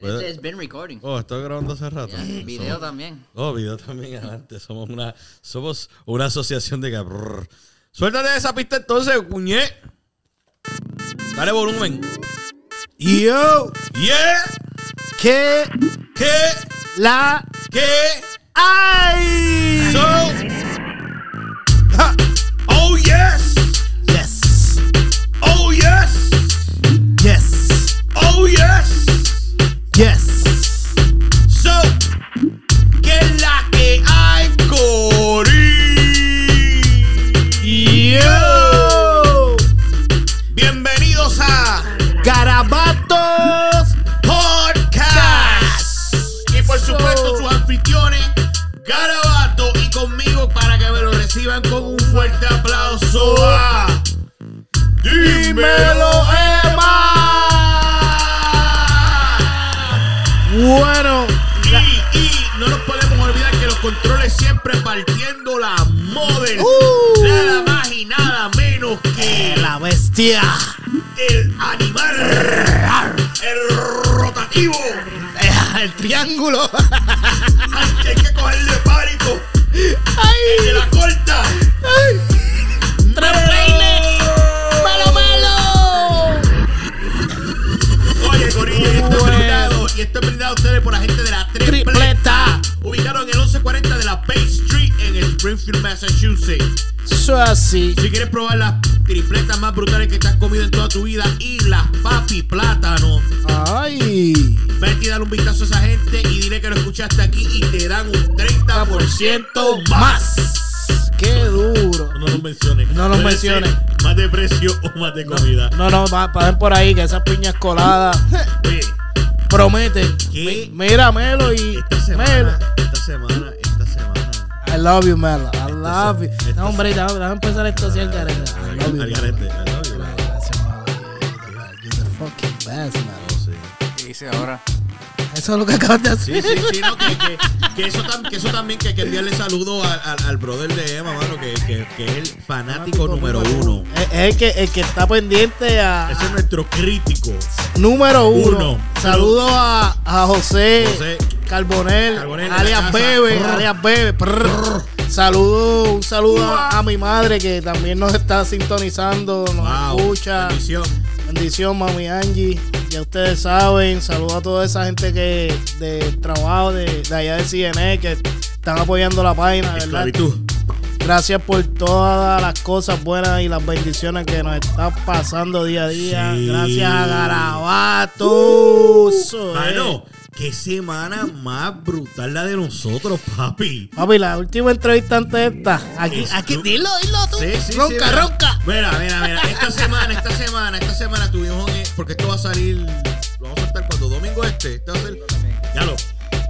It's, puedes- it's been recording. Oh, estoy grabando hace rato. Yeah, video Somos- también. Oh, video también adelante. Somos una, somos una asociación de que. brrr. Suéltate esa pista entonces, cuñé. Dale volumen. Yo, Yeah. ¿qué ¿Qué? la ¿Qué? hay? Bestia. el animal, el rotativo. El triángulo. Que hay que cogerle pánico. El de Ay, la corta. ay. Tres peines. Malo, malo. Oye, Corillo, y esto es brindado, y esto es brindado a ustedes por la gente de la tripleta. Tripleta. Ubicaron en el 1140 de la Bay Street en Springfield, Massachusetts. Eso es así. Si quieres probar las tripletas más brutales que te has comido en toda tu vida y las papi plátano, Ay. vete y dale un vistazo a esa gente y dile que lo escuchaste aquí y te dan un 30% más. Más. Qué duro. No los menciones. No ser menciones. Más de precio o más de comida. No, no, pa- pasen por ahí que esas piñas coladas Oye, prometen. Mira, Melo y esta Melo. semana, esta semana, esta semana. I love you, Melo. I love you. esta No, hombre, déjame, empezar esto así al garete. You. Al garete, you, bro. Gracias. You're the fucking best, Melo. Oh, sí. ¿Qué dice ahora? Eso es lo que acabas de Sí, hacer. sí, sí, no, que, que, que eso, tam- que eso también que que enviarle saludo al, al, al brother de Emma, mano, que, que, que es el fanático número uno. Es, es el, que, el que está pendiente a, Ese es nuestro crítico. número uno. Uno. Saludo a, a José, José Carbonel, la alias. Bebe, Prr. alias Bebe. prr. Saludo, un saludo a, a mi madre que también nos está sintonizando, nos Wow, escucha. bendición. Bendición, mami Angie. Ya ustedes saben, saludo a toda esa gente que de trabajo de, de allá de CNE que están apoyando la página, ¿verdad? Esclavitud. Gracias por todas las cosas buenas y las bendiciones que nos están pasando día a día. Sí. Gracias a Garabato. Eso es. Mano, qué semana más brutal la de nosotros, papi. Papi, la última entrevista antes de esta. Aquí, aquí, dilo, dilo tú. Sí, sí, ronca, ronca. Mira, mira, mira. Esta semana, esta semana, esta semana tuvimos. eh, Porque esto va a salir. Lo vamos a soltar cuando domingo este. Este va a ser. Ya lo.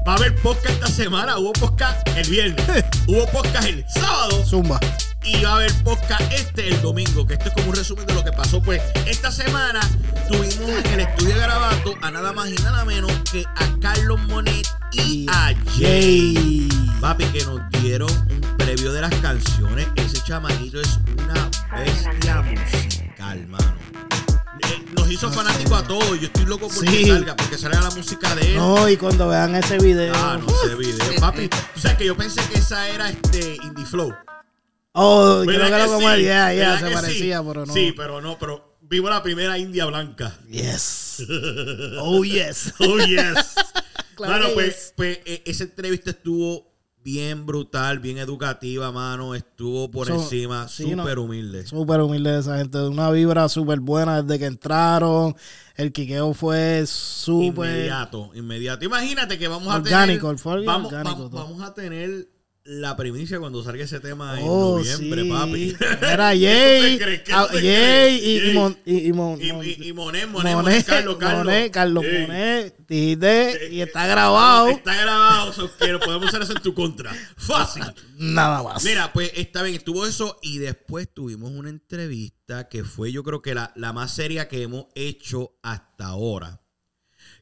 Va a haber podcast esta semana. Hubo podcast el viernes. Hubo podcast el sábado. Zumba. Y va a haber podcast este el domingo. Que esto es como un resumen de lo que pasó. Pues esta semana tuvimos en el estudio de Garabato a nada más y nada menos que a Carlos Monet y a Jay. Papi, que nos dieron un previo de las canciones. Ese chamaquito es una bestia musical, mano. eh, nos hizo fanáticos a todos. Yo estoy loco por que Sí. salga, porque salga la música de él. No, y cuando vean ese video. Ah, no sé, video. Papi, tú sabes que yo pensé que esa era este Indie Flow. Oh, creo ¿Verdad que lo como sí? ¿Verdad se parecía, sí? pero no. Sí, pero no, pero vimos la primera India blanca. Yes. Oh, yes. Oh, yes. Claro mano, pues, pues eh, esa entrevista estuvo bien brutal, bien educativa, mano. Estuvo por So- encima, súper humilde. Súper humilde esa gente. Una vibra súper buena desde que entraron. El quiqueo fue súper. Inmediato, inmediato. Imagínate que vamos a tener. vamos, orgánico vamos a tener la primicia cuando salga ese tema en Oh, noviembre, sí. papi. Era ¿Qué tú Jay, ah, Jay y, Monet, Monet, Monet, Carlos, Carlos. Monet, Carlos Sí. Monet, dijiste, y Eh, está eh, grabado. Está grabado, so podemos hacer eso en tu contra. Fácil. Nada más. Mira, pues está bien, estuvo eso y después tuvimos una entrevista que fue yo creo que la, la más seria que hemos hecho hasta ahora.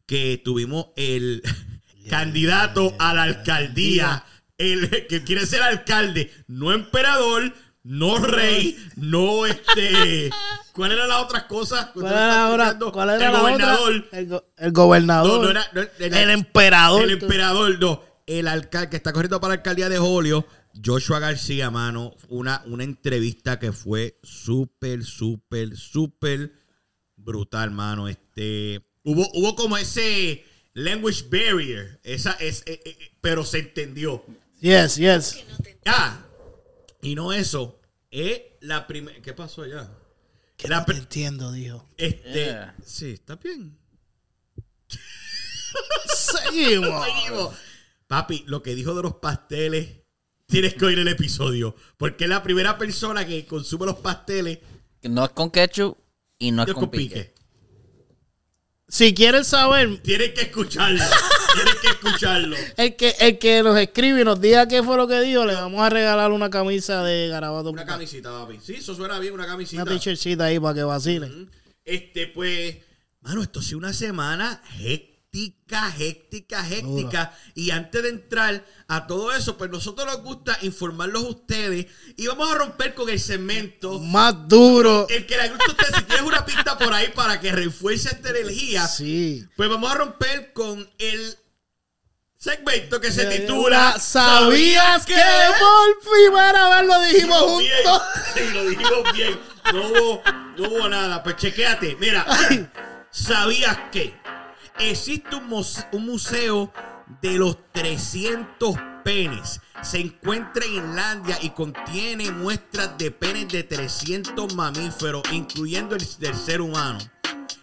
Que tuvimos el candidato a la alcaldía, el que quiere ser alcalde, no emperador, no rey, no este... ¿Cuál era la otra? explicando? ¿Cuál era el la gobernador. otra? El, go- el gobernador. No, no era, no era- el emperador. el emperador, no. El alcalde que está corriendo para la alcaldía de Julio, Joshua García, mano. Una, una entrevista que fue súper, súper, súper brutal, mano. Este, hubo, hubo como ese language barrier. Esa, es, eh, eh, pero se entendió. Yes, yes. Ah, y no eso. Es la primera. ¿Qué pasó allá? Que La no entiendo, dijo. Este. Yeah. Sí, está bien. Seguimos. Seguimos. Papi, lo que dijo de los pasteles, tienes que oír el episodio. Porque es la primera persona que consume los pasteles No es con ketchup y no es con pique. pique. Si quieren saber, Tienes que escucharlo. Tienes que escucharlo. el que, el que nos escribe y nos diga qué fue lo que dijo, le vamos a regalar una camisa de Garabato. Una camisita, papi. Sí, eso suena bien, una camisita. Una t-shirtcita ahí para que vacilen. Este, pues, mano, esto ha sido una semana hectica, hectica, hectica. Y antes de entrar a todo eso, pues nosotros nos gusta informarlos a ustedes. Y vamos a romper con el segmento. Más duro. El que le gusta a usted, si tienes una pista por ahí para que refuerce esta energía, Sí. pues vamos a romper con el segmento que se titula ¿Sabías que por primera vez lo dijimos juntos? Sí, lo dijimos bien. No hubo, no hubo nada. Pues chequéate. Mira, ¿sabías que existe un, muse- un museo de los 300 penes? Se encuentra en Islandia y contiene muestras de penes de 300 mamíferos, incluyendo el del ser humano.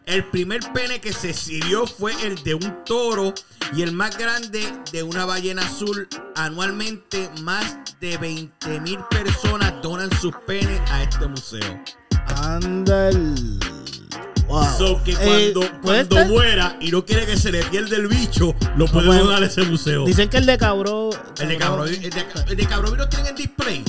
El primer pene que se exhibió fue el de un toro y el más grande de una ballena azul. Anualmente más de 20 mil personas donan sus penes a este museo. Anda el. Wow. So que Eh, cuando, muera y no quiere que se le pierda el bicho, lo puede donar a ese museo. Dicen que el de Cabro. el de Cabro, el de, el de lo tienen en display.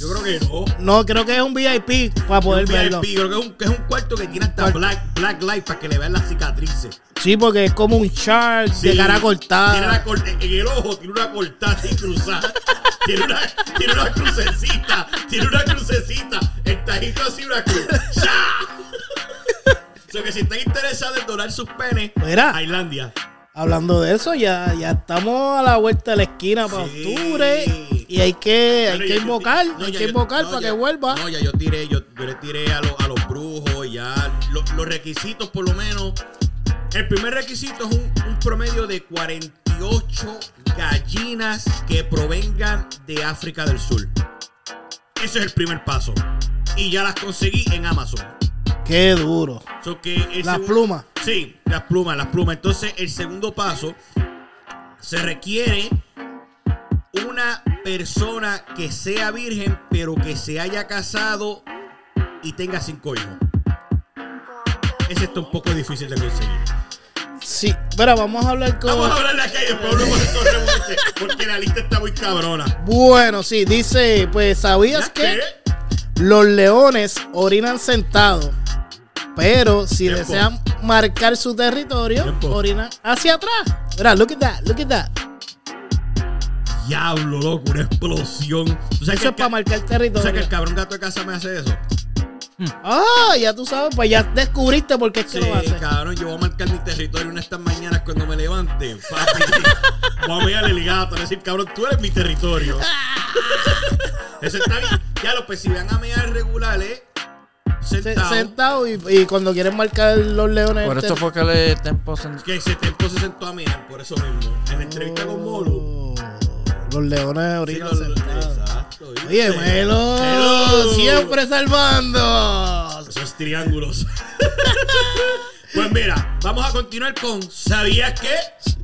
Yo creo que no. No, creo que es un VIP para poder Un verlo. VIP, creo que es un, que es un cuarto que tiene hasta black, black light para que le vean las cicatrices. Sí, porque es como un chart de Sí, cara cortada. Tiene la cor- en el ojo tiene una cortada así cruzada. tiene, una, tiene una crucecita. Tiene una crucecita. El tajito así una cruz. ¡Ya! o sea que si están interesados en donar sus penes Mira. a Islandia. Hablando de eso, ya, ya estamos a la vuelta de la esquina para Sí. octubre. Y hay que, hay que yo- invocar, no, hay que invocar no, para ya- que vuelva. No, ya yo tiré, yo, yo le tiré a, los- a los brujos, ya. Lo- los requisitos, por lo menos. El primer requisito es un, un promedio de 48 gallinas que provengan de África del Sur. Ese es el primer paso. Y ya las conseguí en Amazon. Qué duro. So que Las plumas. Sí, las plumas, las plumas. Entonces, el segundo paso se requiere una persona que sea virgen, pero que se haya casado y tenga cinco hijos. Ese está un poco difícil de conseguir. Sí, pero vamos a hablar con. Vamos a hablar de acá y después hablamos de esos porque la lista está muy cabrona. Bueno, sí, dice, pues, ¿sabías ¿Ya que qué? los leones orinan sentados? Pero si Tiempo. desean marcar su territorio, Tiempo. orinan hacia atrás. Mira, look at that, look at that. Diablo, loco, una explosión. ¿Tú sabes, Eso es para marcar ca- tú sabes que territorio. el cabrón gato de casa me hace eso? Ah, ya tú sabes, pues ya descubriste por qué es que Sí, lo hace. cabrón, yo voy a marcar mi territorio una estas mañanas cuando me levante. Papi, voy a mirar el gato, a decir, cabrón, tú eres mi territorio. Eso está bien. Ya lo, pues si van a mear regulares, Se- sentado, Sentado y, y cuando quieren marcar los leones. Por esto fue que le tempo sen- que ese tiempo se sentó a mear, por eso mismo. En la entrevista con Molu. Oh, Los leones Sí, lo- sentados. exacto. Oye, Melo, Melo. siempre salvando. Esos triángulos. pues mira, vamos a continuar con ¿Sabías que?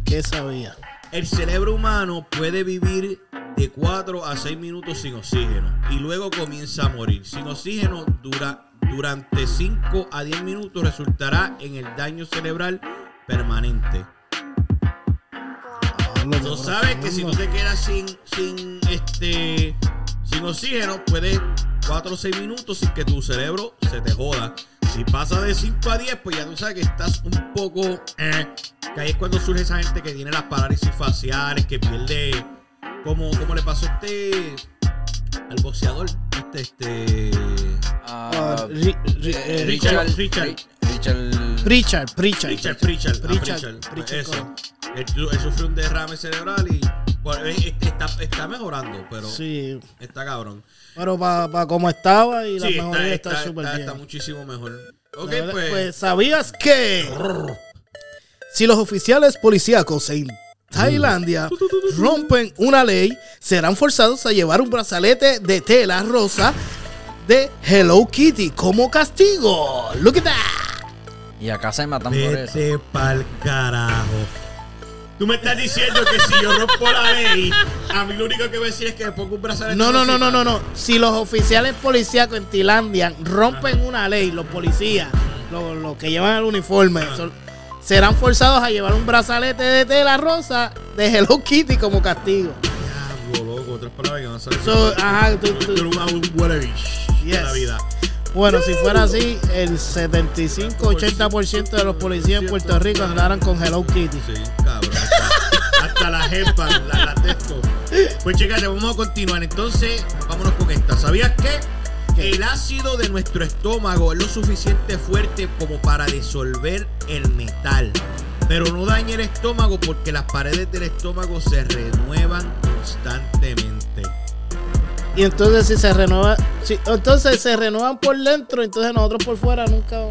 ¿Qué sabía? El cerebro humano puede vivir de 4 a 6 minutos sin oxígeno y luego comienza a morir. Sin oxígeno dura, durante 5 a 10 minutos resultará en el daño cerebral permanente. Hablo Tú sabes que si tú te quedas sin, sin, este, sin oxígeno, puedes 4 o 6 minutos sin que tu cerebro se te joda. Si pasa de 5 a 10, pues ya tú sabes que estás un poco... eh, que ahí es cuando surge esa gente que tiene las parálisis faciales, que pierde... Como, como le pasó a este... Al boxeador. Este, este... Ah, Ah, Ri- Ri- eh, eh, Richard, Richard. Ri- Richard. Pritchard, Pritchard. Richard, Pritchard, ah, eso. correcto. Él, él sufrió un derrame cerebral y bueno, eh, está, está mejorando, pero Sí, está cabrón. pero para como estaba y la Sí, mejoría está, está está, súper está- bien. está muchísimo mejor. Ok, verdad, pues. pues, ¿sabías que si los oficiales policíacos en Tailandia rompen una ley, serán forzados a llevar un brazalete de tela rosa de Hello Kitty como castigo? Look at that. Y acá se matan por eso. Vete pa'l carajo. Tú me estás diciendo que si yo rompo la ley, a mí lo único que voy a decir es que me pongo un brazalete. No, no, no, no, no, no. Si los oficiales policíacos en Tailandia rompen una ley, los policías, los, los que llevan el uniforme, son- serán forzados a llevar un brazalete de tela rosa de Hello Kitty como castigo. Diablo, loco, otras palabras que a salir. So, ajá, tú- tú- Tú un Yes. la vida. Bueno, si fuera así, el 75-80% de los policías en Puerto Rico andaran con Hello Kitty. Sí, cabrón. Hasta, hasta la jefa, la, la texto. Pues chicas, vamos a continuar. Entonces, vámonos con esta. ¿Sabías que ¿Qué? el ácido de nuestro estómago es lo suficiente fuerte como para disolver el metal? Pero no daña el estómago porque las paredes del estómago se renuevan constantemente. Y entonces si se renueva, si, entonces se renuevan por dentro, entonces nosotros por fuera nunca... No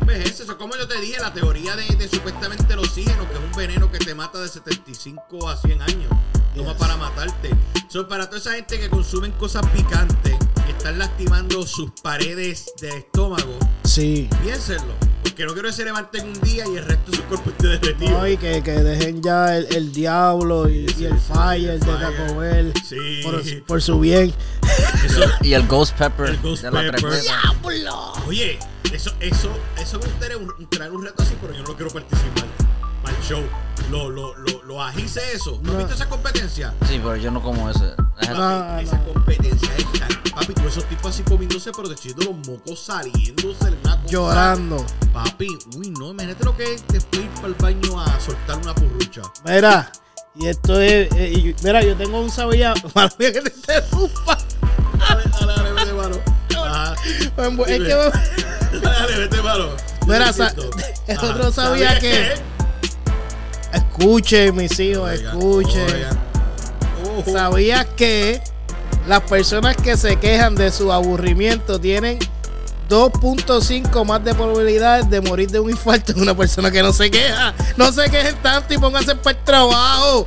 envejece. Eso es como yo te dije, la teoría de, de supuestamente el oxígeno, que es un veneno que te mata de 75 a 100 años. Toma Yes. para matarte. Son para toda esa gente que consumen cosas picantes, que están lastimando sus paredes del estómago, Sí. piénsenlo. Porque no quiero que se levanten un día y el resto de su cuerpo esté derretido. No, y que, que dejen ya el, el diablo y, Sí, y sí, el sí, fire el de. Taco Bell Sí. por, por su bien. Eso, Y el Ghost Pepper El Ghost de la Pepper. oye, eso, eso, eso me gustaría un, un- traer un reto así, pero yo no lo quiero participar. Para el show. Lo, lo, lo, lo agice eso. ¿No, No. has visto esa competencia? Sí, pero yo no como ese. Papi, esa no. competencia es tan- Papi, tú esos tipos así comiéndose, pero de los mocos saliéndose. Una cosa. Llorando. Papi, uy, no, imagínate lo que es después ir para el baño a soltar una purrucha. Mira, y esto es. eh, y- mira, yo tengo un sabía. Que te interrumpa. Dale, dale, dale, vete, mano. Ajá. Es que. Dale, vete, mano. Mira, el otro sabía ¿Sabías que- Escuchen, mis hijos, Oigan, escuchen. oigan. ¿Sabías que las personas que se quejan de su aburrimiento tienen 2.5 más de probabilidades de morir de un infarto que una persona que no se queja? No se quejen tanto y pónganse para el trabajo.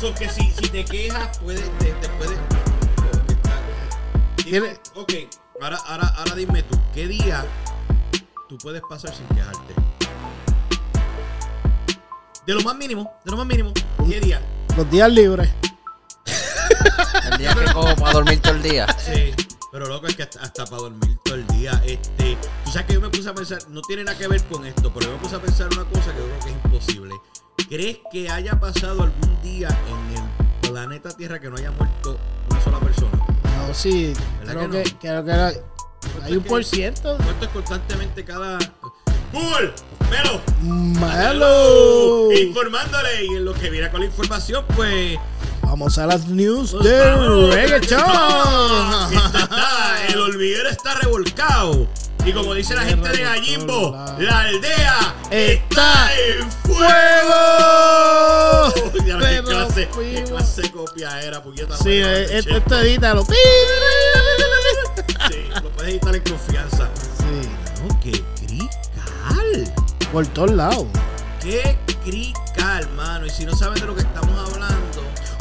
So que si, si te quejas, puedes. Te, te puedes. Dime, ok, ahora, ahora, ahora dime tú, ¿qué día tú puedes pasar sin quejarte? De lo más mínimo, de lo más mínimo, ¿qué día? Los días libres. El día que cojo para dormir todo el día. Sí, pero loco es que hasta, hasta para dormir todo el día, este, tú sabes que yo me puse a pensar, no tiene nada que ver con esto, pero yo me puse a pensar una cosa que yo creo que es imposible. ¿Crees que haya pasado algún día en el planeta Tierra que no haya muerto una sola persona? No, sí. ¿Verdad Creo que creo que era- hay un por ciento. Muertos constantemente cada. ¡Cool! ¡Melo! Malo. Informándole y en lo que viene con la información, pues Vamos a las news Vamos, de vamos, reggaeton. El hormiguero está revolcado. Y como dice la gente de Gallimbo, la aldea está en fuego. Ya qué clase, qué clase copia era, puñeta. Sí, eh, esto, edítalo. Sí, lo puedes editar en confianza. Sí, crical. Por todos lados. Qué crical, mano. Y si no saben de lo que estamos hablando,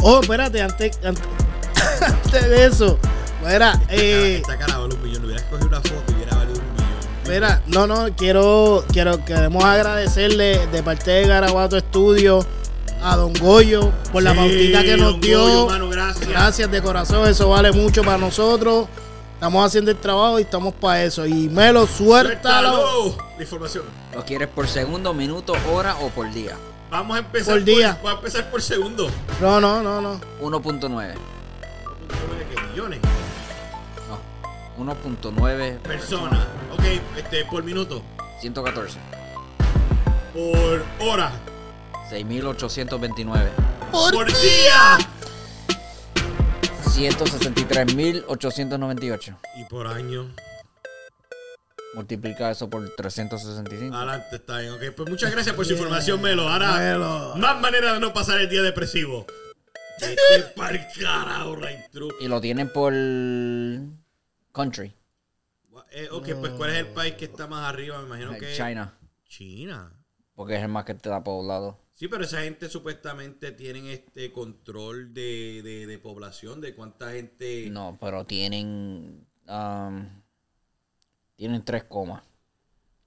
Oh, espérate, antes, antes, antes de eso. Mira, eh, esta cara vale un millón. Hubieras cogido una foto y hubiera valido un millón. Mira, no, no, quiero, quiero, queremos agradecerle de parte de Garabato Estudio a Don Goyo por la Sí, pautita que nos don dio. Goyo, mano, gracias. Gracias de corazón, eso vale mucho para nosotros. Estamos haciendo el trabajo y estamos para eso. Y Melo, suéltalo. Suéltalo. La información. ¿Lo quieres por segundo, minuto, hora o por día? Vamos a empezar Por día. Vamos a empezar por segundo. No, no, no, no. 1.9. ¿Qué millones? No. 1.9 Personas. Ok, este, por minuto. 114. Por hora. 6.829. Por, día. 163.898. Y por año. Multiplica eso por 365. Adelante, está bien. Ok, pues muchas gracias por su información, Melo. Ahora, Melo. más manera de no pasar el día depresivo. Este pa'l carajo. Y lo tienen por country. Eh, ok, pues ¿cuál es el país que está más arriba? Me imagino que China. China. Porque es el más que te da poblado. Sí, pero esa gente supuestamente tienen este control de, de, de población, de cuánta gente... No, pero tienen. um, tienen tres comas.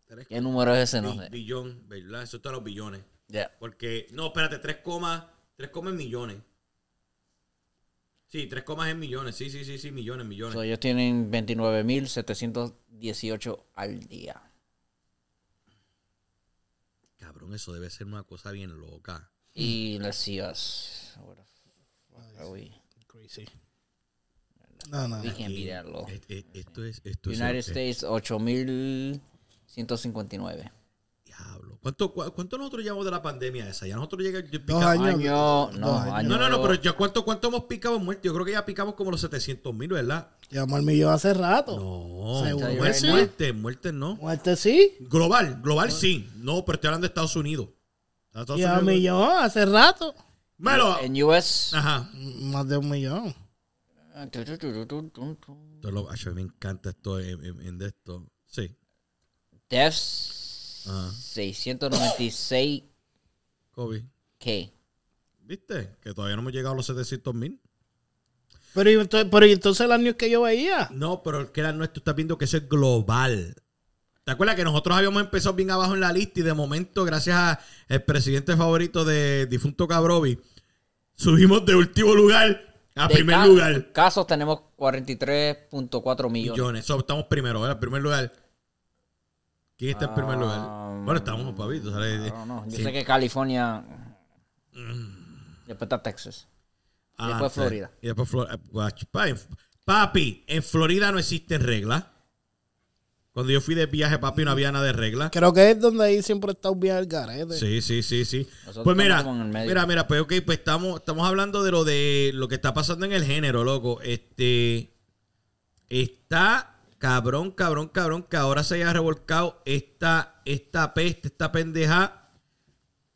Tres ¿Qué número es ese? No sé. billón, ¿verdad? Eso está los billones. Ya. Porque, no, espérate, tres comas, tres comas en millones. Sí, tres comas en millones, sí, sí, sí, sí, millones, millones. So, ellos tienen 29.718 al día. Cabrón, eso debe ser una cosa bien loca. Y let's see us. Where the fuck are we? Crazy. No, no. Low. es- es- esto es, esto es... United eh, States 8.159. Diablo. ¿Cuánto, cu- ¿Cuánto nosotros llevamos de la pandemia esa? Ya nosotros llegamos... yo Dos años. Año, no, Dos años. año. No, no, no, pero ya cuánto, cuánto hemos picado en muerte. Yo creo que ya picamos como los 700 mil, ¿verdad? Llamó al millón hace rato. No, Seguro muerte, sí. muerte, muerte no. Muerte sí. Global, global sí. No, pero estoy hablando de Estados Unidos. Estados Y a Unidos- millón hace rato. Melo. En US. Ajá. Más de un millón. Esto lo- ay, a mí me encanta esto en, en- en de esto. Sí. Deaths Ajá. 696K. Kobe. ¿Viste? Que todavía no hemos llegado a los 700 mil. Pero, y entonces, pero y entonces las news que yo veía. No, pero el que era nuestro, estás viendo que eso es global. ¿Te acuerdas que nosotros habíamos empezado bien abajo en la lista y de momento, gracias al presidente favorito de difunto Cabrovi, subimos de último lugar a De primer ca- lugar? Casos tenemos 43.4 millones. Millones. So, estamos primero, ¿verdad? Primer lugar. ¿Quién está en primer lugar? Ah, Bueno, estamos, papito. ¿sabes? I don't know. Yo Sí. sé que California. Después está Texas. y después sí. Florida. Y después Florida. Papi, en Florida no existen reglas. Cuando yo fui de viaje, papi, no había nada de reglas. Creo que es donde ahí siempre está un viaje al garete. Sí, sí, sí, sí. Nosotros Pues mira, estamos como en el medio. mira, mira, pues ok, pues estamos, estamos hablando de lo de lo que está pasando en el género, loco. Este está cabrón, cabrón, cabrón, que ahora se haya revolcado esta, esta peste, esta pendeja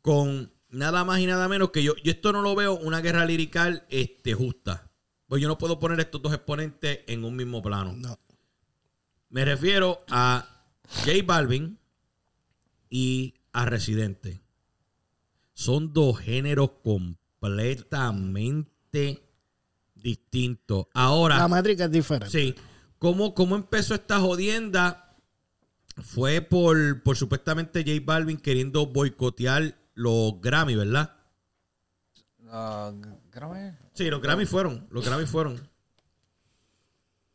con nada más y nada menos que yo, yo esto no lo veo una guerra lirical este, justa. Pues yo no puedo poner estos dos exponentes en un mismo plano. No. Me refiero a J Balvin y a Residente. Son dos géneros completamente distintos. Ahora, La métrica es diferente. sí, ¿cómo, cómo empezó esta jodienda? Fue por, por supuestamente J Balvin queriendo boicotear los Grammy, ¿verdad? Grammy. Sí, los Grammy fueron. Los Grammy fueron.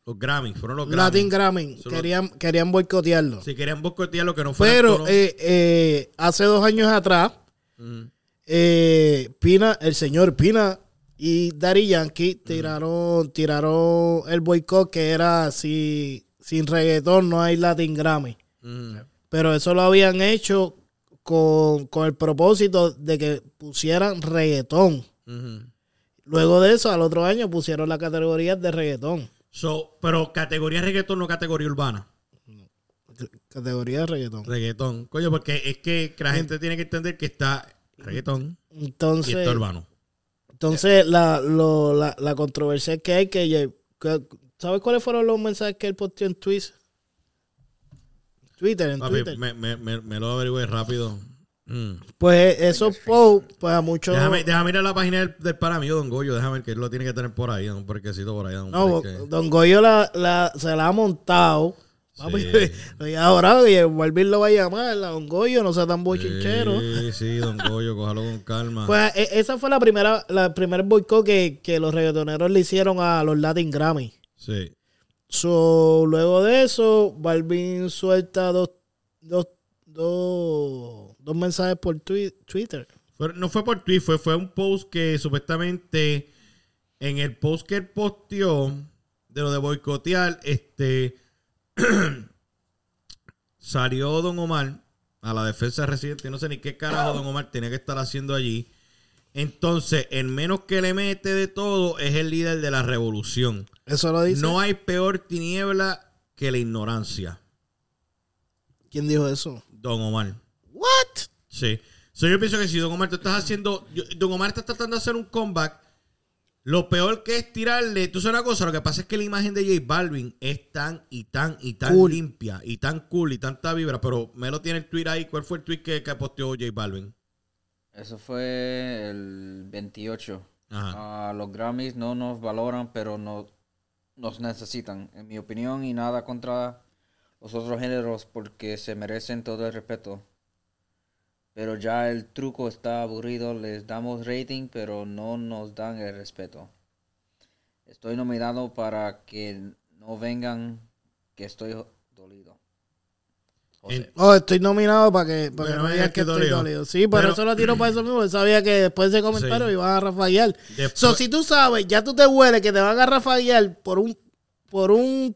Los Grammy, fueron los Grammy. Latin Grammy. Querían, querían boicotearlo. Si querían boicotear lo que no fue. Pero eh, eh, hace dos años atrás, eh, Pina, el señor Pina y Daddy Yankee tiraron, tiraron el boicot que era si sin reggaetón no hay Latin Grammy. Pero eso lo habían hecho con, con el propósito de que pusieran reggaetón. Luego de eso, al otro año pusieron la categoría de reggaetón. So, pero categoría reggaetón, no categoría urbana. Categoría de reggaetón. Reggaetón. Coño, porque es que la gente tiene que entender que está reggaetón y Entonces, está urbano. Entonces la, lo- la, la controversia que hay que, que- ¿sabes cuáles fueron los mensajes que él posteó en Twitter? Twitter, en Papi, Twitter. me, me, me, me lo averigüe rápido. Mm. Pues esos posts, pues a muchos... Déjame, déjame ir a la página del, del para mí, Don Goyo. Déjame ver que él lo tiene que tener por ahí. Un parquecito por ahí. No, parque. Don Goyo la, la- se la ha montado. Papi, Sí. ahora y Balvin lo va a llamar, a Don Goyo, no sea tan bochinchero. Sí, sí, Don Goyo, cójalo con calma. Pues e- esa fue la primera, la primer boicot que, que los reggaetoneros le hicieron a los Latin Grammy. sí. So, luego de eso, Balvin suelta dos, dos, dos, dos mensajes por twi- Twitter. Fue- no fue por tweet, fue, fue un post que supuestamente en el post que él posteó de lo de boicotear, este salió Don Omar a la defensa de residente. No sé ni qué carajo Don Omar tenía que estar haciendo allí. Entonces, el menos que le mete de todo es el líder de la revolución. Eso lo dice. No hay peor tiniebla que la ignorancia. ¿Quién dijo eso? Don Omar. What? Sí. So, yo pienso que si Don Omar te estás haciendo. Don Omar está tratando de hacer un comeback. Lo peor que es tirarle. Tú sabes una cosa. Lo que pasa es que la imagen de J Balvin es tan y tan y tan Cool. limpia y tan cool y tanta vibra. Pero me lo tiene el tweet ahí. ¿Cuál fue el tweet que, que posteó J Balvin? Eso fue el 28. Ajá. Ah, los Grammys no nos valoran, pero no, nos necesitan, en mi opinión, y nada contra los otros géneros porque se merecen todo el respeto. Pero ya el truco está aburrido, les damos rating, pero no nos dan el respeto. Estoy nominado para que no vengan, que estoy dolido. José. Oh, estoy nominado para que, para que no digan que estoy dolido. dolido. Sí, por Pero- eso lo tiro para eso mismo. Sabía que después de ese comentario Sí. iban a rafaguear. Después- So, si tú sabes, ya tú te hueles que te van a rafaguear por un, por un,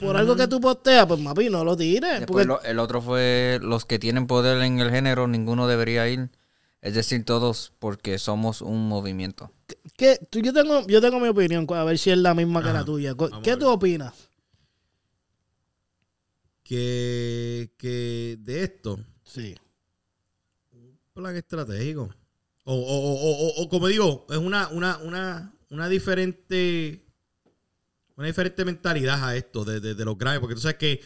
por algo que tú posteas, pues mapi, no lo tires. Después Porque lo- el otro fue los que tienen poder en el género, ninguno debería ir. Es decir, todos porque somos un movimiento. ¿qué? Tú- yo, tengo, yo tengo mi opinión, a ver si es la misma que Ajá. la tuya. ¿Qué tú opinas? Que, que de esto. Sí. plan estratégico. O, o, o, o, o- o como digo, es una, una, una, una diferente una diferente mentalidad a esto de, de- de los Grammy. Porque tú sabes que,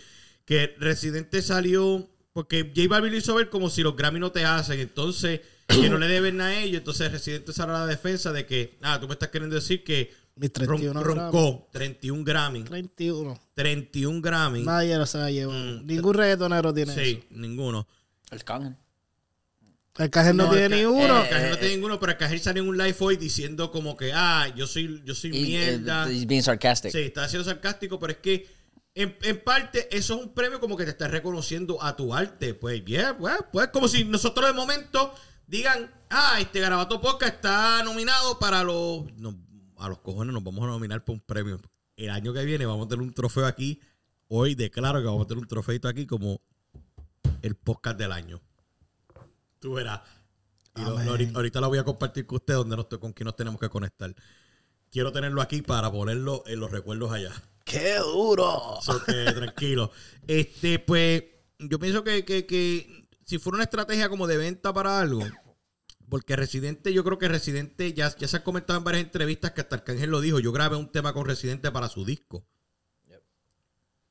que Residente salió. Porque J Balvin lo hizo ver como si los Grammy no te hacen. Entonces, que no le deben a ellos. Entonces, Residente sale a la defensa de que, ah, tú me estás queriendo decir que Mis ron- 31 roncó 31 Grammy. 31. 31 Grammy. Nadie lo se va a llevar. Mm. Ningún reggaetonero tiene Sí, eso. ninguno. El cángel. El cajero no, No, tiene ca- ninguno. El Cajel no tiene ninguno, pero el Cajel salió en un live hoy diciendo como que, ah, yo soy, yo soy Y- mierda. eh, He's being sarcastic. Sí, está siendo sarcástico, pero es que en, en parte eso es un premio como que te estás reconociendo a tu arte. Pues bien, pues, pues como si nosotros de momento digan, ah, este Garabato Podcast está nominado para los... no, a los cojones nos vamos a nominar por un premio. El año que viene vamos a tener un trofeo aquí. Hoy declaro que vamos a tener un trofeito aquí como el podcast del año. Tú verás. Y lo- lo- Amén. ahorita, lo voy a compartir con usted donde nos, con quién nos tenemos que conectar. Quiero tenerlo aquí para ponerlo en los recuerdos allá. ¡Qué duro! So tranquilo. Este, pues, yo pienso que, que, que si fuera una estrategia como de venta para algo, porque Residente, yo creo que Residente, ya, ya se ha comentado en varias entrevistas que hasta Arcángel lo dijo, yo grabé un tema con Residente para su disco.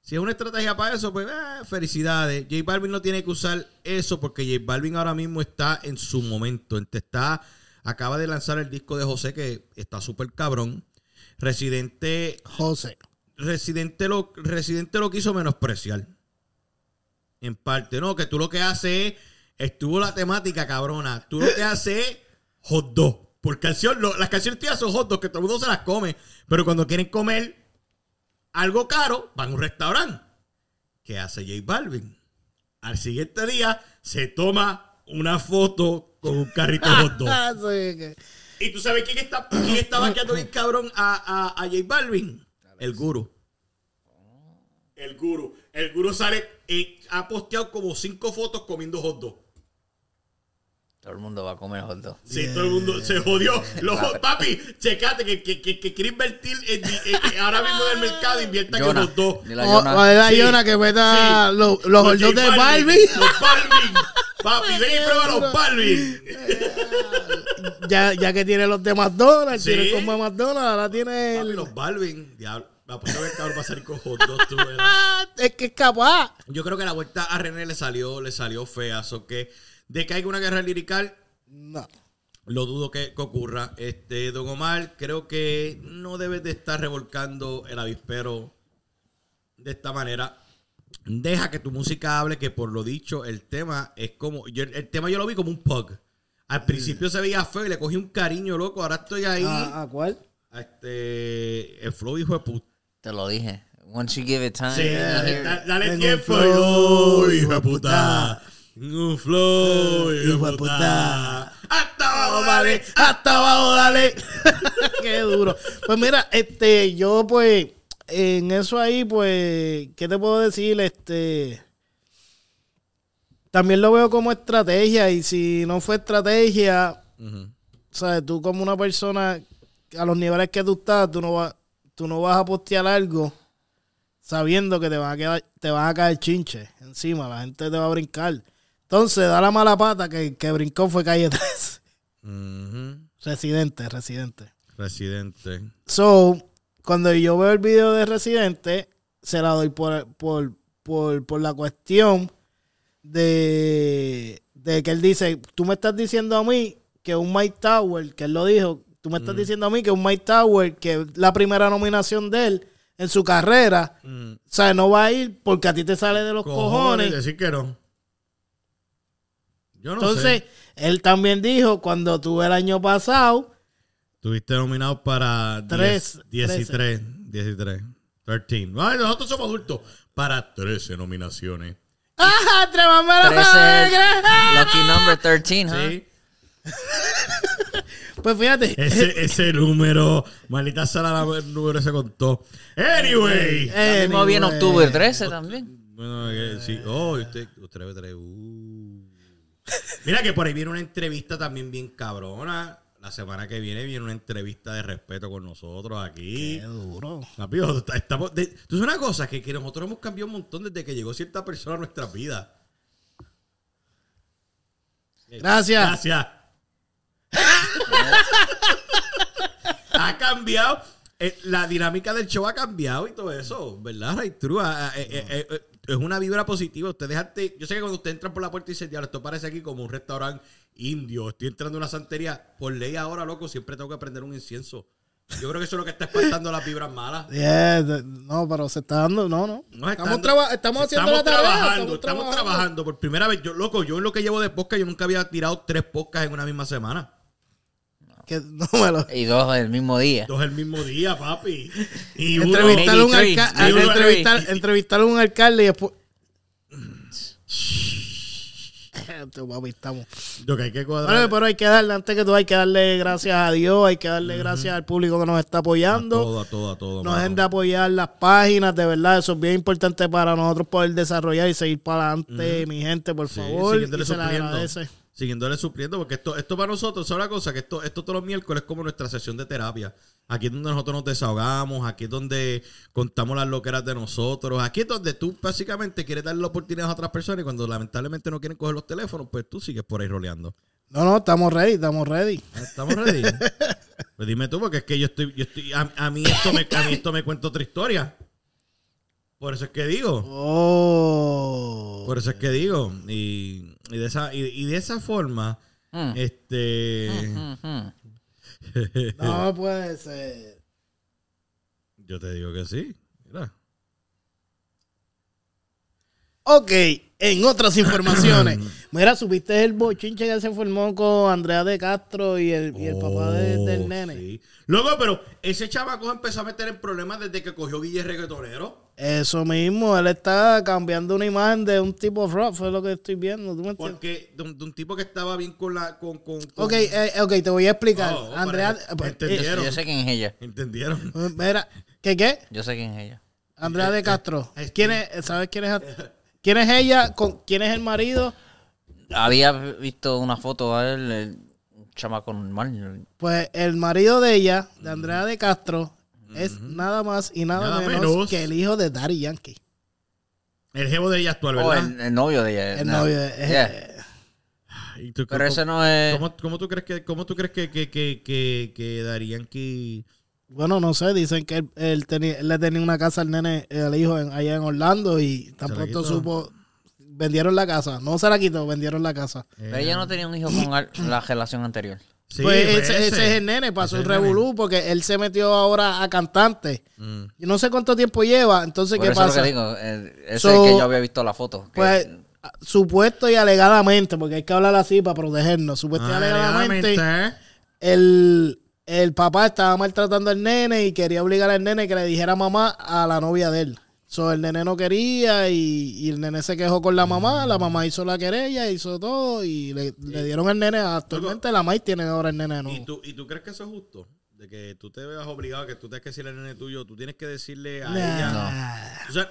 Si es una estrategia para eso, pues eh, felicidades. J Balvin no tiene que usar eso porque J Balvin ahora mismo está en su momento. Ente- Está, acaba de lanzar el disco de José que está súper cabrón. Residente José. Residente lo, Residente lo quiso menospreciar. En parte, no, que tú lo que haces es, estuvo la temática cabrona, tú lo que haces es hot dog. Por canción, lo- las canciones tuyas son hot dog, que todo el mundo se las come, pero cuando quieren comer algo caro, van a un restaurante. ¿Qué hace J Balvin? Al siguiente día se toma una foto con un carrito hot dog. Ah, ¿Y tú sabes quién, está, quién estaba vaqueando bien cabrón a, a, a J Balvin? El guru. El guru. El guru sale y ha posteado como cinco fotos comiendo hot dog. Todo el mundo va a comer hot dog. Sí, todo el mundo se jodió. Los, papi, checate que, que, que, que quiere invertir en, en- en- ahora mismo en el mercado, invierta que Jonah. los dos. Dile a O, es la Sí. Que meta Sí. los, los hot dogs de Barbie. Los Barbie. Papi, ven y prueba los Barbie. ya, ya que tiene los de McDonald's, Sí. tiene de McDonald's, ahora tiene Papi, el... los Barbie. Diablo. La puta vez cabrón va a salir con hot dogs, tú verás. Ah, es que es capaz. Yo creo que la vuelta a René le salió, le salió fea. So que de que haya una guerra lirical, No. lo dudo que, que ocurra. Este, Don Omar, creo que no debes de estar revolcando el avispero de esta manera. Deja que tu música hable, que por lo dicho, el tema es como. yo- el tema yo lo vi como un pug. Al principio se veía feo y le cogí un cariño, loco. Ahora estoy ahí. ¿A, a cuál? a Este, el flow, hijo de puta. Te lo dije. Once you give it time. Sí, dale, dale tiempo. flow, hijo de puta. Un flow, hijo puta. Hasta abajo, dale. hasta abajo, dale. Qué duro. Pues mira, este, yo pues, en eso ahí, pues, ¿qué te puedo decir? Este, también lo veo como estrategia y si no fue estrategia, sabes, tú como una persona a los niveles que tú estás, tú no vas, tú no vas a postear algo sabiendo que te van a quedar, te van a caer chinches encima, la gente te va a brincar. Entonces, da la mala pata que, que brincó fue calle 3. Ujú. Residente, residente. Residente. So, cuando yo veo el video de Residente, se la doy por, por, por, por la cuestión de, de que él dice, tú me estás diciendo a mí que un Mike Tower, que él lo dijo, tú me estás diciendo a mí que un Mike Tower, que es la primera nominación de él en su carrera, Mm. o sea, no va a ir porque a ti te sale de los cojones. Decir que no. Yo no Entonces, sé. él también dijo, cuando tuve el año pasado, Tuviste nominado para Tres, 10 10 y trece. 3. 10 y 3. 13. Ay, nosotros somos adultos. Para 13 nominaciones. ¡ah, tremendo 13 Lucky number 13, huh? Sí. Pues fíjate, Ese, ese número, maldita sala, el número se contó. Anyway. Eh, Mismo vi en Anyway. octubre 13 también. Bueno, sí. Oh, usted, usted debe tener. uh. Mira que por ahí viene una entrevista también bien cabrona. La semana que viene viene una entrevista de respeto con nosotros aquí. Qué duro. Rápido, estamos. De, tú sabes una cosa, que, que nosotros hemos cambiado un montón desde que llegó cierta persona a nuestras vidas. Gracias. Gracias. ha cambiado. eh, la dinámica del show ha cambiado y todo eso, ¿verdad? Right true. Ah, ah, eh, eh, eh, eh, es una vibra positiva. Ustedes antes, yo sé que cuando usted entra por la puerta y dice, diablo, esto parece aquí como un restaurante indio. Estoy entrando a una santería. Por ley ahora, loco, siempre tengo que prender un incienso. Yo creo que eso es lo que está espantando las vibras malas. Yeah, no, pero se está dando, no, no. No, estamos traba- estamos haciendo estamos la tarea. trabajando, estamos trabajando. Por primera vez, yo, loco, yo en lo que llevo de podcast, yo nunca había tirado tres podcasts en una misma semana. Y dos el mismo día. Dos el mismo día, papi. Y uno, Entrevistar a un, alca- entrevistar, a un alcalde y después... Este, papi, estamos. lo que hay que Pero, hay que darle, antes que todo, hay que darle gracias a Dios, hay que darle gracias al público que nos está a apoyando. todo, a todo, a todo. No mano. dejen de apoyar las páginas, de verdad, eso es bien importante para nosotros poder desarrollar y seguir para adelante, mi gente, por Sí, favor. y se le supliendo. agradece. Siguiéndole supliendo, porque esto, esto para nosotros es una cosa que esto, esto todos los miércoles es como nuestra sesión de terapia. Aquí es donde nosotros nos desahogamos, aquí es donde contamos las loqueras de nosotros, aquí es donde tú básicamente quieres darle la oportunidad a otras personas y cuando lamentablemente no quieren coger los teléfonos, pues tú sigues por ahí roleando. No, no, estamos ready, estamos ready. ¿Estamos ready? pues dime tú, porque es que yo estoy, yo estoy, a, a mí esto me, a mí esto me cuenta otra historia. Por eso es que digo. Oh. Por eso es que digo. Y, y de esa, y, y de esa forma, Mm. este. Mhm. No puede ser. Yo te digo que sí. Mira. Ok, en otras informaciones. Mira, ¿supiste el bochinche que se formó con Andrea de Castro y el, y el papá de- Oh, del nene? sí. Luego, pero ese chamaco empezó a meter en problemas desde que cogió Guille Reggaetonero. Eso mismo, él está cambiando una imagen de un tipo rock, fue lo que estoy viendo. ¿Tú me entiendes? Porque de un, de un tipo que estaba bien con la. Con, con, con- Ok, eh, ok, te voy a explicar. Oh, oh, Andrea, para- pues, entendieron. Yo sé quién es ella. ¿Entendieron? mira, ¿qué qué? Yo sé quién es ella. Andrea de Castro. ¿Quién es, ¿Sabes quién es? ¿Quién es ella? Con, ¿Quién es el marido? había visto una foto a él, el chamaco normal. Pues el marido de ella, de Andrea de Castro, es nada más y nada, Nada menos, menos. que el hijo de Daddy Yankee. El jevo de ella actual, Oh, ¿verdad? el, el novio de ella. El no. novio de Yeah. ¿Y tú- Pero cómo- ese no es... ¿Cómo, cómo tú crees que, cómo tú crees que, que, que, que, que Daddy Yankee... Bueno, no sé, dicen que él, él tenía, él le tenía una casa al nene, al hijo en- allá en Orlando y tan pronto supo, vendieron la casa. No se la quitó, vendieron la casa. Pero ella no tenía un hijo con la relación anterior. Sí, pues ese, ese es el nene, pasó un revolú porque él se metió ahora a cantante. Mm. Yo no sé cuánto tiempo lleva, entonces, Por ¿qué eso es lo pasa? que digo. eh, ese So, es el que yo había visto la foto. que- Pues, supuesto y alegadamente, porque hay que hablar así para protegernos, supuesto y Ah, alegadamente, legalmente, el, el papá estaba maltratando al nene y quería obligar al nene que le dijera mamá a la novia de él. So, el nene no quería y, y el nene se quejó con la mamá, la mamá hizo la querella, hizo todo y le, le dieron al nene, actualmente la maíz tiene ahora el nene de ¿Y nuevo. tú, ¿Y tú crees que eso es justo? De que tú te veas obligado, que tú tengas que decirle al nene tuyo, tú tienes que decirle a Nah. ella... ¿Tú sabes,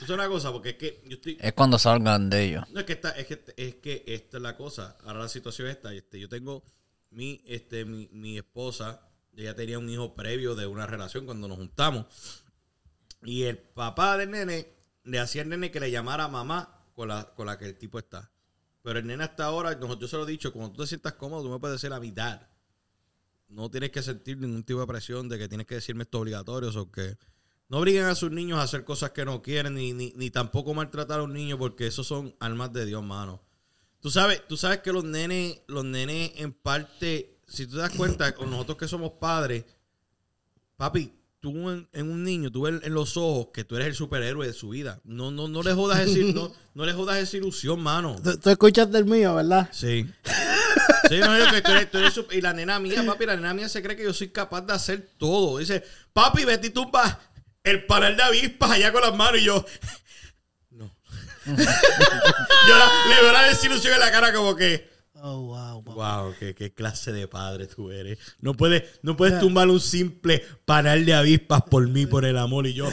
tú sabes una cosa? Porque es que yo estoy... Es cuando salgan de ellos. No, es que, esta, es, que, es que esta es la cosa. Ahora la situación es esta. Este, yo tengo mi, este, mi, mi esposa, ella tenía un hijo previo de una relación cuando nos juntamos. Y el papá del nene le hacía al nene que le llamara mamá con la, con la que el tipo está. Pero el nene hasta ahora, yo se lo he dicho, cuando tú te sientas cómodo, tú me puedes decir la mitad. No tienes que sentir ningún tipo de presión de que tienes que decirme esto obligatorio o que no obliguen a sus niños a hacer cosas que no quieren ni, ni, ni tampoco maltratar a un niño porque esos son almas de Dios, mano. Tú sabes, tú sabes que los nenes, los nenes en parte, si tú te das cuenta, con nosotros que somos padres, papi, tú en, en un niño, tú ves en los ojos que tú eres el superhéroe de su vida. No, no, no le jodas decir, no, no le jodas esa ilusión, mano. Tú, tú escuchas del mío, ¿verdad? Sí. Sí, no, yo que tú eres- tú eres sup- y la nena mía, papi, la nena mía se cree que yo soy capaz de hacer todo. Dice, papi, vete y tumba el panel de avispas allá con las manos. Y yo, no. yo la- le veo la desilusión en la cara como que, Oh, wow. wow. wow, qué, qué clase de padre tú eres. No puedes, no puedes tumbar un simple panel de avispas por mí, por el amor. Y yo,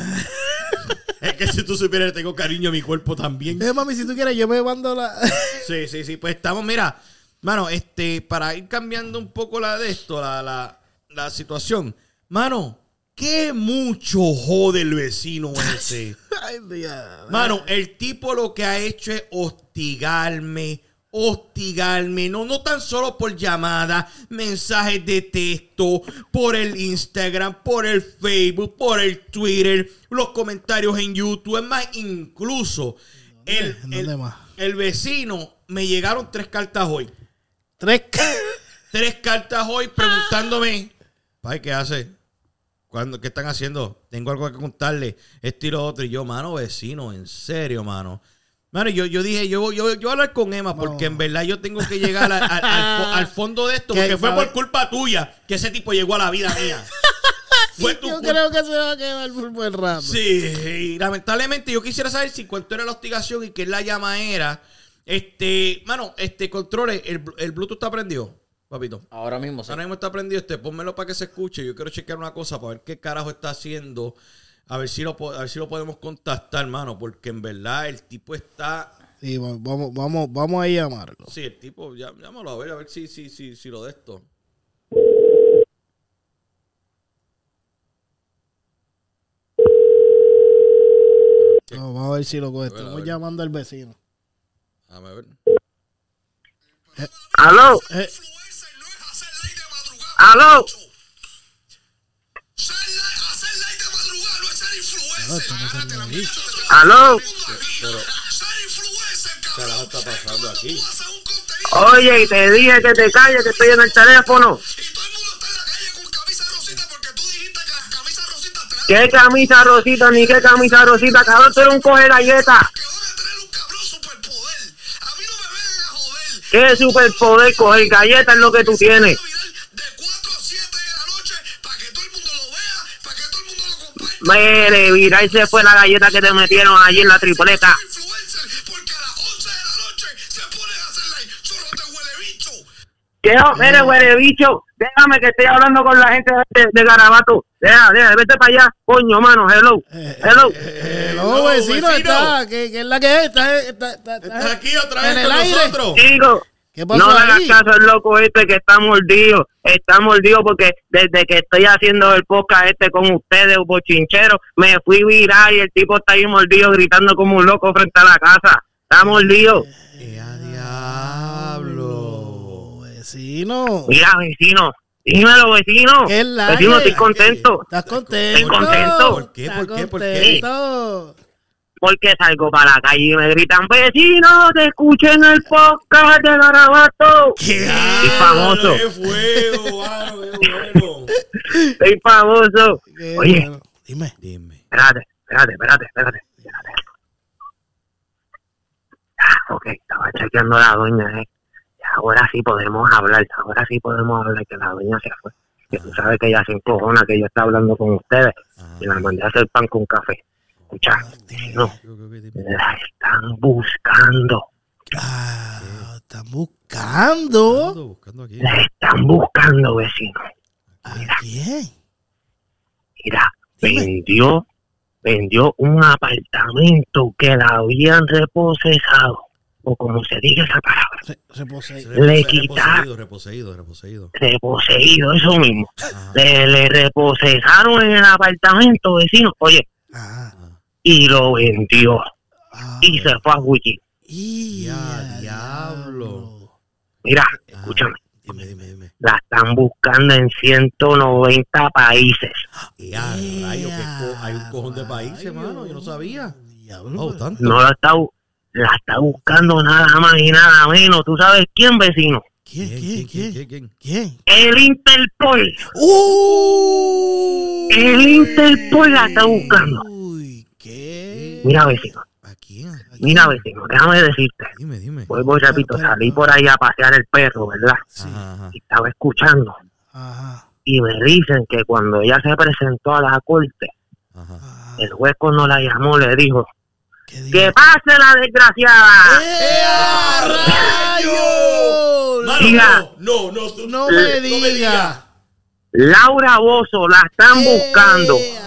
es que si tú supieras, tengo cariño a mi cuerpo también. Eh, mami, si tú quieres, yo me mando la... Sí, sí, sí. Pues estamos, mira, mano, este, para ir cambiando un poco la de esto, la, la, la situación. Mano, qué mucho jode el vecino ese. Ay, Dios. Mano, el tipo lo que ha hecho es hostigarme, hostigarme, no, no tan solo por llamada, mensajes de texto, por el Instagram, por el Facebook, por el Twitter, los comentarios en YouTube, es más, incluso el, ¿En dónde el- más? el vecino, me llegaron tres cartas hoy, Tres... tres cartas hoy preguntándome, Pai, ¿qué hace? ¿Cuándo, ¿Qué están haciendo? Tengo algo que contarle. Esto y lo otro. Y yo, mano, vecino, en serio, mano. Mano, yo, yo dije, yo, yo, yo voy a hablar con Emma porque en verdad yo tengo que llegar al, al- al fo- al fondo de esto Que- porque fue por culpa tuya que ese tipo llegó a la vida mía. fue tu Yo culpa. creo que se va a quedar por buen rato. Sí, y lamentablemente yo quisiera saber si cuánto era la hostigación y qué la llama era. Este, mano, este, controle, el, el Bluetooth está prendido, papito. Ahora mismo, sí. Ahora mismo está prendido este, pónmelo para que se escuche. Yo quiero chequear una cosa para ver qué carajo está haciendo. A ver si lo, po- a ver si lo podemos contactar, mano, porque en verdad el tipo está. Sí, va- vamos, vamos, vamos a llamarlo. Sí, el tipo, ya, llámalo a ver, a ver si, si, si, si lo de esto. No, vamos a ver si lo coge. Estamos llamando al vecino. A ver. Aló, Eh, aló. Aló. carajo está pasando aquí? Oye, y te dije que te calles, que estoy en el teléfono. ¿Qué camisa rosita ni qué camisa rosita? Cabrón, tú eres un coge galleta. ¿Qué superpoder coger galleta es lo que tú tienes? Mire, mira, ahí se fue la galleta que te metieron allí en la tripleta. Que yo, mire, güey, bicho, déjame que estoy hablando con la gente de, de Garabato. Deja, deja, vete para allá, coño, mano, hello, hello. Eh, Hello, no, vecino, vecino. está, que, que es la que es, está, está, está- Estás aquí otra vez en el con aire. nosotros. Digo, ¿Qué pasó no le hagas caso al loco este que está mordido. Está mordido porque desde que estoy haciendo el podcast este con ustedes, bochinchero, me fui viral y el tipo está ahí mordido gritando como un loco frente a la casa. Está mordido. Eh, a diablo. Vecino. Mira, vecino, dímelo, vecino. ¿Qué Vecino, estoy contento. ¿Estás contento? Estoy contento. ¿Por qué? ¿Estás ¿Por qué? ¿Por qué? Porque salgo para la calle y me gritan, vecino, te escuché en el podcast de Garabato. ¿Qué? Soy famoso, ¡Qué fuego, mano, qué bueno! soy famoso. Qué Oye, bueno. Dime. Dime. espérate, espérate, espérate, espérate. espérate. Ah, ok, estaba chequeando a la doña, eh. Ya, Ahora sí podemos hablar, ahora sí podemos hablar, que la doña se fue. Que tú sabes que ella se encojona, que yo estaba hablando con ustedes Ajá. y la mandé a hacer pan con café. Escucha, no, dime. la están buscando. Ah, están buscando. La están buscando, vecino. ¿A quién? Mira, Dime. vendió, vendió un apartamento que la habían reposesado, o como se diga esa palabra, Re- repose- Le Repose- quita- Reposeído, reposeído, reposeído. reposeído, eso mismo. Ajá. Le, le reposesaron en el apartamento, vecino, oye, Ah, y lo vendió, ah. y se fue a Wiki. Y Ya, diablo. Mira, Ajá. escúchame, Dime, dime, dime. la están buscando en 190 países. Ya, rayo, que hay un cojón de países, mano. Yo no sabía. Diablo, Oh, tanto. No la está, la está buscando nada más y nada menos. ¿Tú sabes quién, vecino? ¿Quién, ¿Quién, quién, quién, quién? quién, quién? ¿Quién? El Interpol. ¡Uh! El Interpol la está buscando. Mira, vecino, ¿A quién? mira, vecino, déjame decirte. Dime, dime. Vuelvo y repito, salí por ahí a pasear el perro, ¿verdad? Sí. Ajá, ajá. Y estaba escuchando. Ajá. Y me dicen que cuando ella se presentó a la corte, Ajá. el juez cuando la llamó le dijo. ¡que pase la desgraciada! ¡Eh, no, no, no, No me diga. Laura Bozo la están buscando ¡Eh,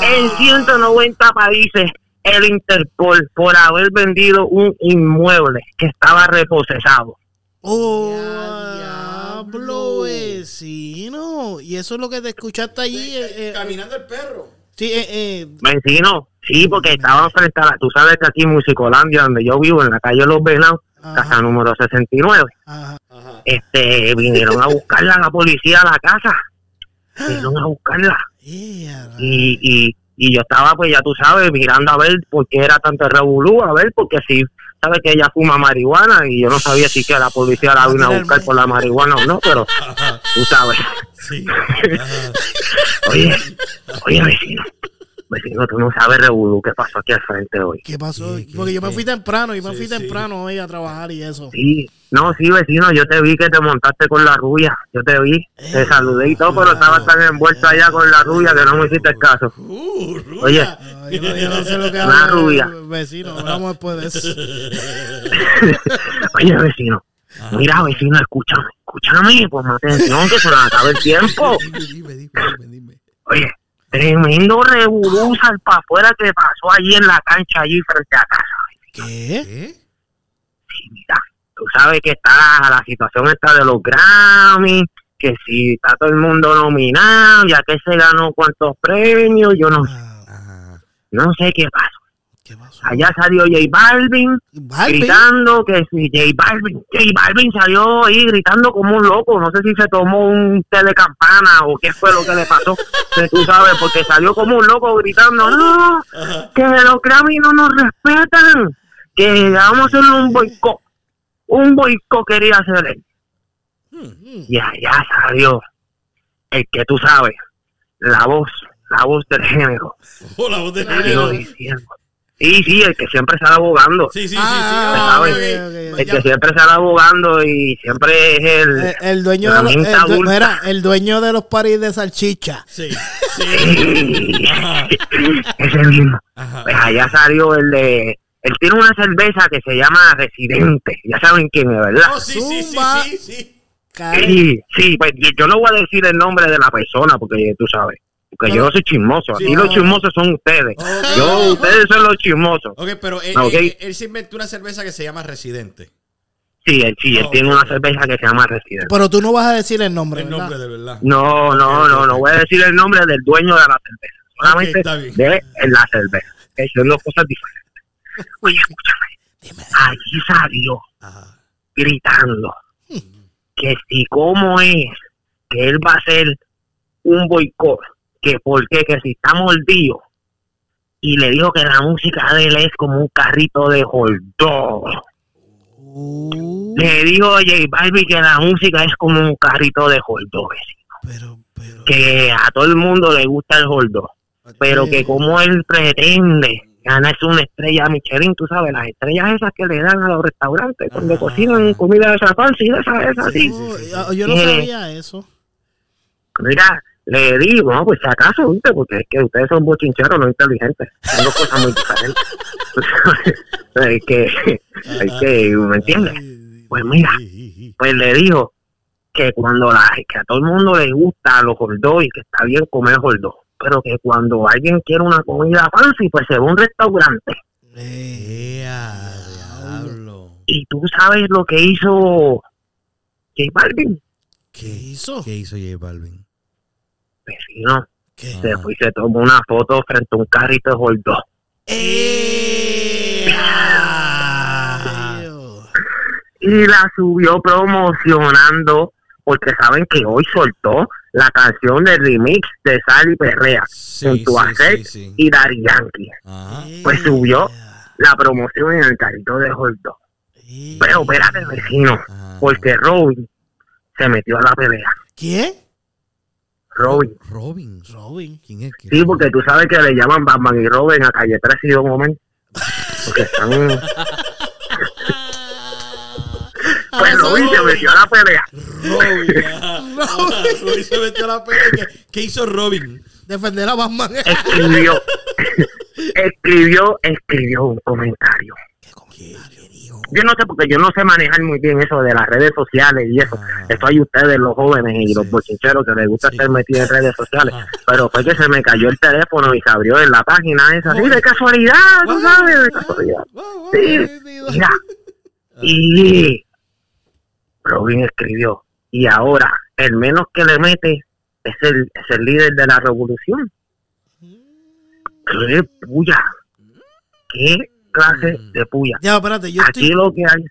a en 190 países el Interpol por haber vendido un inmueble que estaba reposesado. ¡Oh, diablo, vecino! Y eso es lo que te escuchaste allí. eh, eh, Caminando el perro. sí, eh, eh, Vecino, sí, porque estaban frente a la... Tú sabes que aquí en Musicolandia, donde yo vivo, en la calle Los Venados, casa número 69, ajá. Ajá. este, vinieron a buscarla la policía a la casa. Vinieron a buscarla. Y, y, y yo estaba, pues ya tú sabes, mirando a ver por qué era tanto revolú, a ver, porque si sabes que ella fuma marihuana y yo no sabía si que la policía la vino a buscar por la marihuana o no, pero tú sabes. Sí. Oye, oye, vecino, vecino, tú no sabes revolú qué pasó aquí al frente hoy. ¿Qué pasó? ¿Qué, qué, Porque yo me fui temprano, yo me Sí, fui sí. temprano hoy a trabajar y eso. Sí, no, sí, vecino, yo te vi que te montaste con la rubia, yo te vi, te saludé y todo, pero estabas tan envuelto allá con la rubia que no me hiciste caso. Uh, rubia. Oye, No, yo, no, yo no sé lo que Una rubia. Vecino, hablamos después de eso. oye, vecino, mira, vecino, escúchame, escúchame, ponme atención, que se nos acaba el tiempo. Dime, dime, dime, dime, dime. Oye, tremendo revolú para afuera que pasó allí en la cancha, allí frente a casa. ¿Qué? Sí, mira, tú sabes que está la situación está de los Grammy, que si está todo el mundo nominado, ya que se ganó cuántos premios, yo no, Ah, Ajá. no sé qué pasó. Allá salió J Balvin Balvin. gritando que si J Balvin, J Balvin salió ahí gritando como un loco, no sé si se tomó un té de campana o qué fue lo que le pasó, que tú sabes, porque salió como un loco gritando, no, que los Grammy no nos respetan, que vamos a hacerle un boicot, un boicot quería hacer él. Mm, Y allá salió el que tú sabes, la voz, la voz del género, Oh, la voz de salió género. diciendo. Sí, sí, el que siempre sale abogando. Sí, sí, sí, sí. Ah, ok, El que siempre sale abogando y siempre es el... El, el dueño de los, el, mira, el dueño de los paris de salchicha. Sí, sí. Ese mismo. Ajá. Pues allá salió el de... Él tiene una cerveza que se llama Residente. Ya saben quién es, ¿verdad? Oh, sí, sí, sí, sí, sí. Sí, sí, pues yo- yo no voy a decir el nombre de la persona porque tú sabes. Porque yo no soy chismoso. Aquí Sí, los no. chismosos son ustedes. Yo, ustedes son los chismosos. Ok, pero él, ok. él- él se inventó una cerveza que se llama Residente. Sí, él, sí, él Oh, tiene una cerveza que se llama Resident. Pero tú no vas a decir el nombre, El ¿verdad? nombre de verdad. No, no, no, no voy a decir el nombre del dueño de la cerveza. Solamente de la cerveza. Que son dos cosas diferentes. Oye, escúchame. Dime. Allí salió Ajá. gritando que si cómo es que él va a hacer un boicot, que por qué, que si está mordido. Y le dijo que la música de él es como un carrito de holdó. Uh, Le dijo a J Balvin que la música es como un carrito de holdó, pero, pero. que a todo el mundo le gusta el holdó, pero que como él pretende ganarse una estrella Michelin, tú sabes, las estrellas esas que le dan a los restaurantes cuando cocinan ajá. comida de esa fancy, de esa, esa, así. Oh, yo- yo no Eh. sabía eso. Mira, le digo, no, pues si acaso, ¿viste? Porque es que ustedes son bochincheros, no inteligentes. Son dos cosas muy diferentes. hay que, hay que, ¿me entiendes? Pues mira, pues le dijo que cuando la, que a todo el mundo le gusta los hordos y que está bien comer hordos, pero que cuando alguien quiere una comida fancy, pues se va a un restaurante. Y tú sabes lo que hizo J Balvin, ¿Qué hizo? ¿Qué hizo J Balvin? Vecino, ¿Qué? se fue y se tomó una foto frente a un carrito de hordos. Eh, y la subió promocionando porque saben que hoy soltó la canción de remix de Sally Perrea Sí, Seth sí. y Daddy Yankee. Ajá. Pues subió. La promoción en el carrito de. Eh, Pero espérate, vecino, Ajá. porque Robin se metió a la pelea. ¿Quién? Robin. Robin. Robin. ¿Quién es? ¿Quién Sí, es? porque tú sabes que le llaman Batman y Robin a Calle 3 y Don Omar. Porque están... Pues Robin se metió a la pelea. Robin. Robin se metió a la pelea. ¿Qué, qué hizo Robin? Defender a Batman. Escribió, escribió, escribió un comentario. ¿Qué dijo? Yo no sé porque yo no sé manejar muy bien eso de las redes sociales y eso. Ajá. Eso hay ustedes, los jóvenes y los bochincheros que les gusta Sí. estar metidos en redes sociales. Ajá. Pero fue que se me cayó el teléfono y se abrió en la página esa. Sí, de casualidad, tú sabes, de casualidad. Sí, mira. Y Robin escribió. Y ahora, el menos que le mete es el, es el líder de la revolución. ¡Qué puya! ¿Qué clase de puya? Ya, espérate, yo Aquí estoy. lo que hay.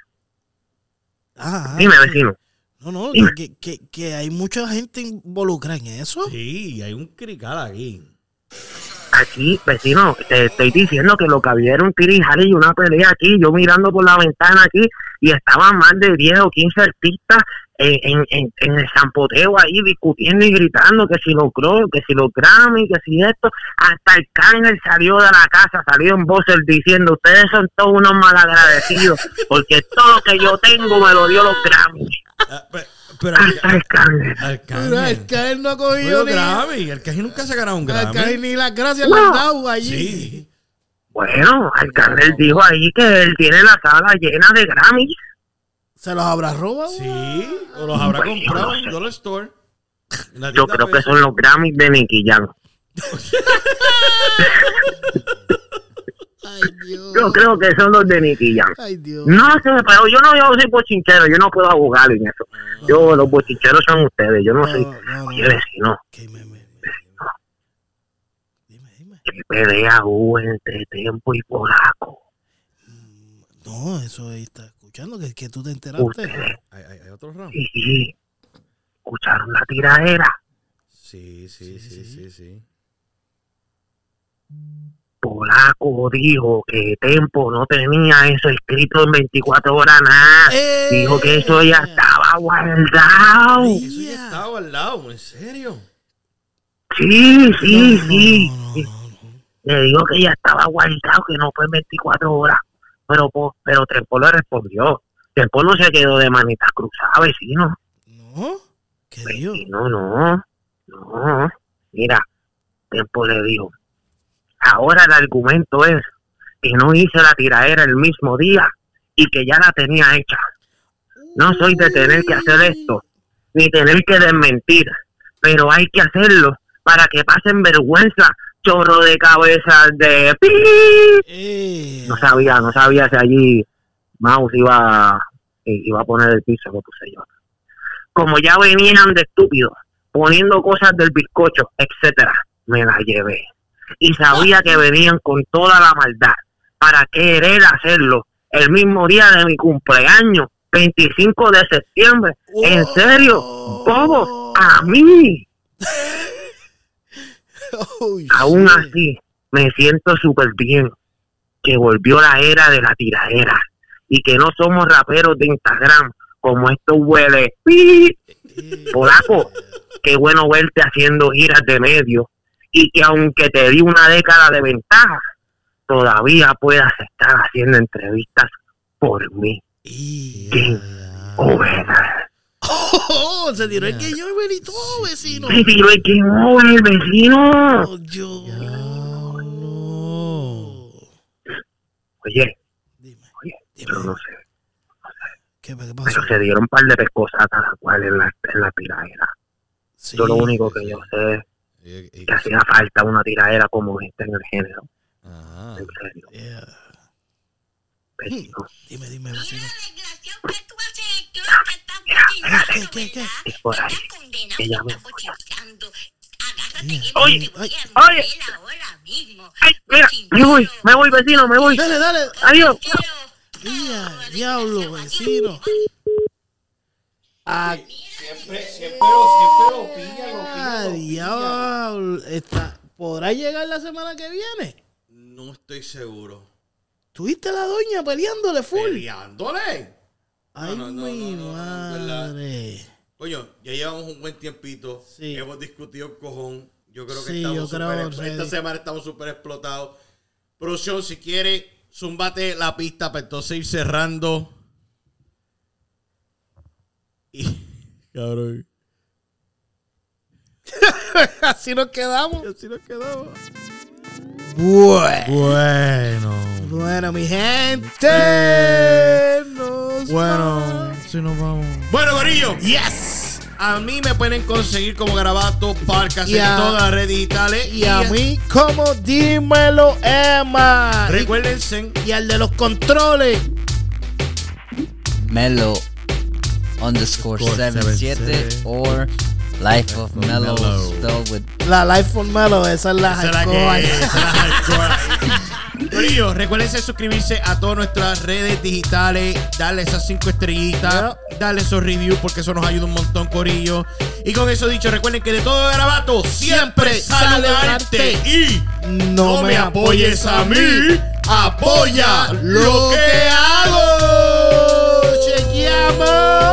Ah, Dime, ah, vecino. No, no, Dime. que, que, que hay mucha gente involucrada en eso. Sí, hay un crical aquí. Aquí, vecino, te estoy diciendo que lo que había era un tirijal y una pelea aquí. Yo mirando por la ventana aquí y estaban más de 10 o 15 artistas en, en, en, el zampoteo ahí discutiendo y gritando que si los Gro- que si los Grammy, que si esto. Hasta el cángel salió de la casa, salió en voz diciendo: Ustedes son todos unos malagradecidos porque todo lo que yo tengo me lo dio los Grammy. Pe- pero Arcángel. el Cael no ha cogido ni. Grammy. Arcángel nunca se ha ganado un Grammy. ni las gracias le han dado allí. Sí. Bueno, Arcángel dijo ahí que él tiene la sala llena de Grammy. ¿Se los habrá robado? Sí. O los habrá comprado no en sé. Dollar Store. En Yo creo que son los Grammys de Nicky Jam. Ay, Dios. Yo creo que son los de Nicky Jam. Ay, Dios. No sé, pero yo no yo soy bochinchero, yo no puedo abogar en eso. Yo, los bochincheros son ustedes, yo no soy. No, no, Oye, no. vecino, Que me, me, me- Dime, dime. qué pelea hubo entre Tempo y Polaco. Mm, No, eso ahí está escuchando, que, que tú te enteraste. Ustedes, Hay, hay, hay otro round. sí, sí, escucharon la tiradera. Sí, sí, sí, sí, sí. Polaco dijo que Tempo no tenía eso escrito en 24 horas nada. ¡Eh! Dijo que eso ya estaba guardado. Eso ya estaba al lado, en serio. Sí, sí, No, no, sí. no, sí. no, no, no. Le digo que ya estaba guardado, que no fue en 24 horas. Pero, pero Tempo le respondió. Tempo no se quedó de manitas cruzadas, vecino. ¿No? ¿Qué dijo? Vecino, no. No. Mira, Tempo le dijo. Ahora el argumento es que no hice la tiradera el mismo día y que ya la tenía hecha. No soy de tener que hacer esto ni tener que desmentir, pero hay que hacerlo para que pasen vergüenza, chorro de cabeza de pi. Eh, No sabía, no sabía si allí Mouse iba, iba a poner el piso, lo puse yo. Como ya venían de estúpidos, poniendo cosas del bizcocho, etcétera, me la llevé. Y sabía que venían con toda la maldad para querer hacerlo el mismo día de mi cumpleaños, 25 de septiembre. ¿En serio? ¿Cómo? A mí. oh, Aún shit. así, me siento súper bien que volvió la era de la tiradera y que no somos raperos de Instagram como esto huele. Polaco, qué bueno verte haciendo giras de medio y que aunque te di una década de ventaja, todavía puedas estar haciendo entrevistas por mí. Y- Game over. Oh, se tiró el que yo y todo, vecino. Me tiró el game over, vecino. Oh, yo. Oye, Dime, oye, dime. yo no sé. ¿Qué, qué pasó? pero se dieron un par de pescosas a la cual en la, en la. Sí. Yo lo único que yo sé Y- y- es que hacía falta una tiradera como esta en el género, Ajá. en serio. Yeah. vecino. Dime, dime, vecino. Mira, ¿Qué, qué, qué? es por ahí. Ella me Oye, Oye, oye. Ay, mira, me voy, me voy, vecino, me voy. Dale, dale. Adiós. Día, diablo, vecino. Ah, Siempre, siempre lo, siempre lo pillan, lo ah, pillan, lo pillan. diablo. Está, ¿Podrá llegar la semana que viene? No estoy seguro. ¿Tuviste a la doña peleándole full? ¿Peleándole? Ay, No, no, mi no, madre. Coño, ya llevamos un buen tiempito. Sí. Hemos discutido cojón. Yo creo que Sí, estamos súper- Esta semana estamos súper explotados. Producción, si quiere, zumbate la pista para entonces ir cerrando. Y, cabrón. Así nos quedamos. Así nos quedamos. Bueno. Bueno. Bueno, mi gente. Nos Bueno. vamos. Si nos vamos. Bueno, Gorillo. Yes. A mí me pueden conseguir como Garabato Podcast Y a- en todas las redes digitales. Y a mí, como dímelo, Emma. Recuérdense. Y al de los controles. Melo underscore Score 77 77. or Life of Melo. spelled with La Life on Melo, esa es la. Corillo, recuérdense suscribirse a todas nuestras redes digitales, darle esas cinco estrellitas, darle esos reviews porque eso nos ayuda un montón, Corillo. Y con eso dicho, recuerden que de todo garabato siempre Siempre sale arte. Y No me apoyes a mí, apoya lo que hago. Chequeamos.